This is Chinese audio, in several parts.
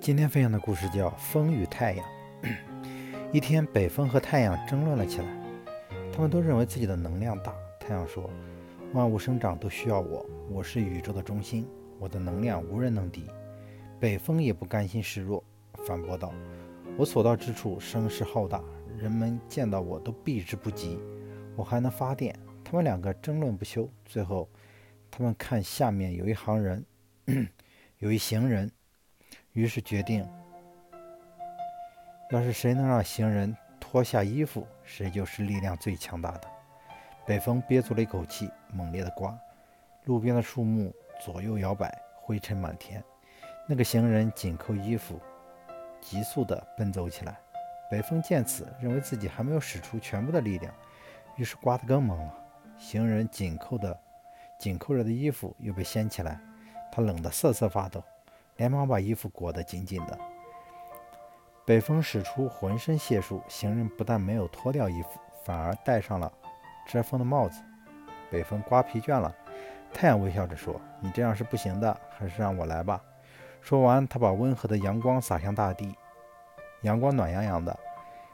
今天分享的故事叫《风与太阳》。一天，北风和太阳争论了起来。他们都认为自己的能量大。太阳说：“万物生长都需要我，我是宇宙的中心，我的能量无人能敌。”北风也不甘心示弱，反驳道：“我所到之处声势浩大，人们见到我都避之不及，我还能发电。”他们两个争论不休。最后，他们看下面有一行人，有一行人。于是决定，要是谁能让行人脱下衣服，谁就是力量最强大的。北风憋足了一口气，猛烈地刮，路边的树木左右摇摆，灰尘满天。那个行人紧扣衣服，急速地奔走起来。北风见此，认为自己还没有使出全部的力量，于是刮得更猛了。行人紧扣的、紧扣着的衣服又被掀起来，他冷得瑟瑟发抖。连忙把衣服裹得紧紧的。北风使出浑身解数，行人不但没有脱掉衣服，反而戴上了遮风的帽子。北风刮疲倦了，太阳微笑着说：“你这样是不行的，还是让我来吧。”说完，他把温和的阳光洒向大地。阳光暖洋洋的，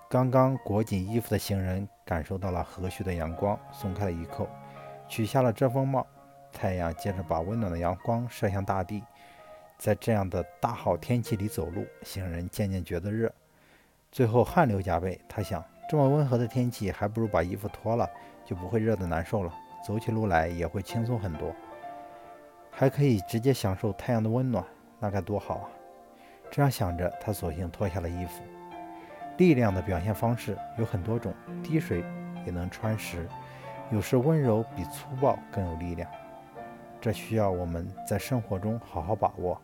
刚刚裹紧衣服的行人感受到了和煦的阳光，松开了衣扣，取下了遮风帽。太阳接着把温暖的阳光射向大地。在这样的大好天气里走路，行人渐渐觉得热，最后汗流浃背。他想，这么温和的天气，还不如把衣服脱了，就不会热得难受了，走起路来也会轻松很多，还可以直接享受太阳的温暖，那该多好啊！这样想着，他索性脱下了衣服。力量的表现方式有很多种，滴水也能穿石，有时温柔比粗暴更有力量。这需要我们在生活中好好把握。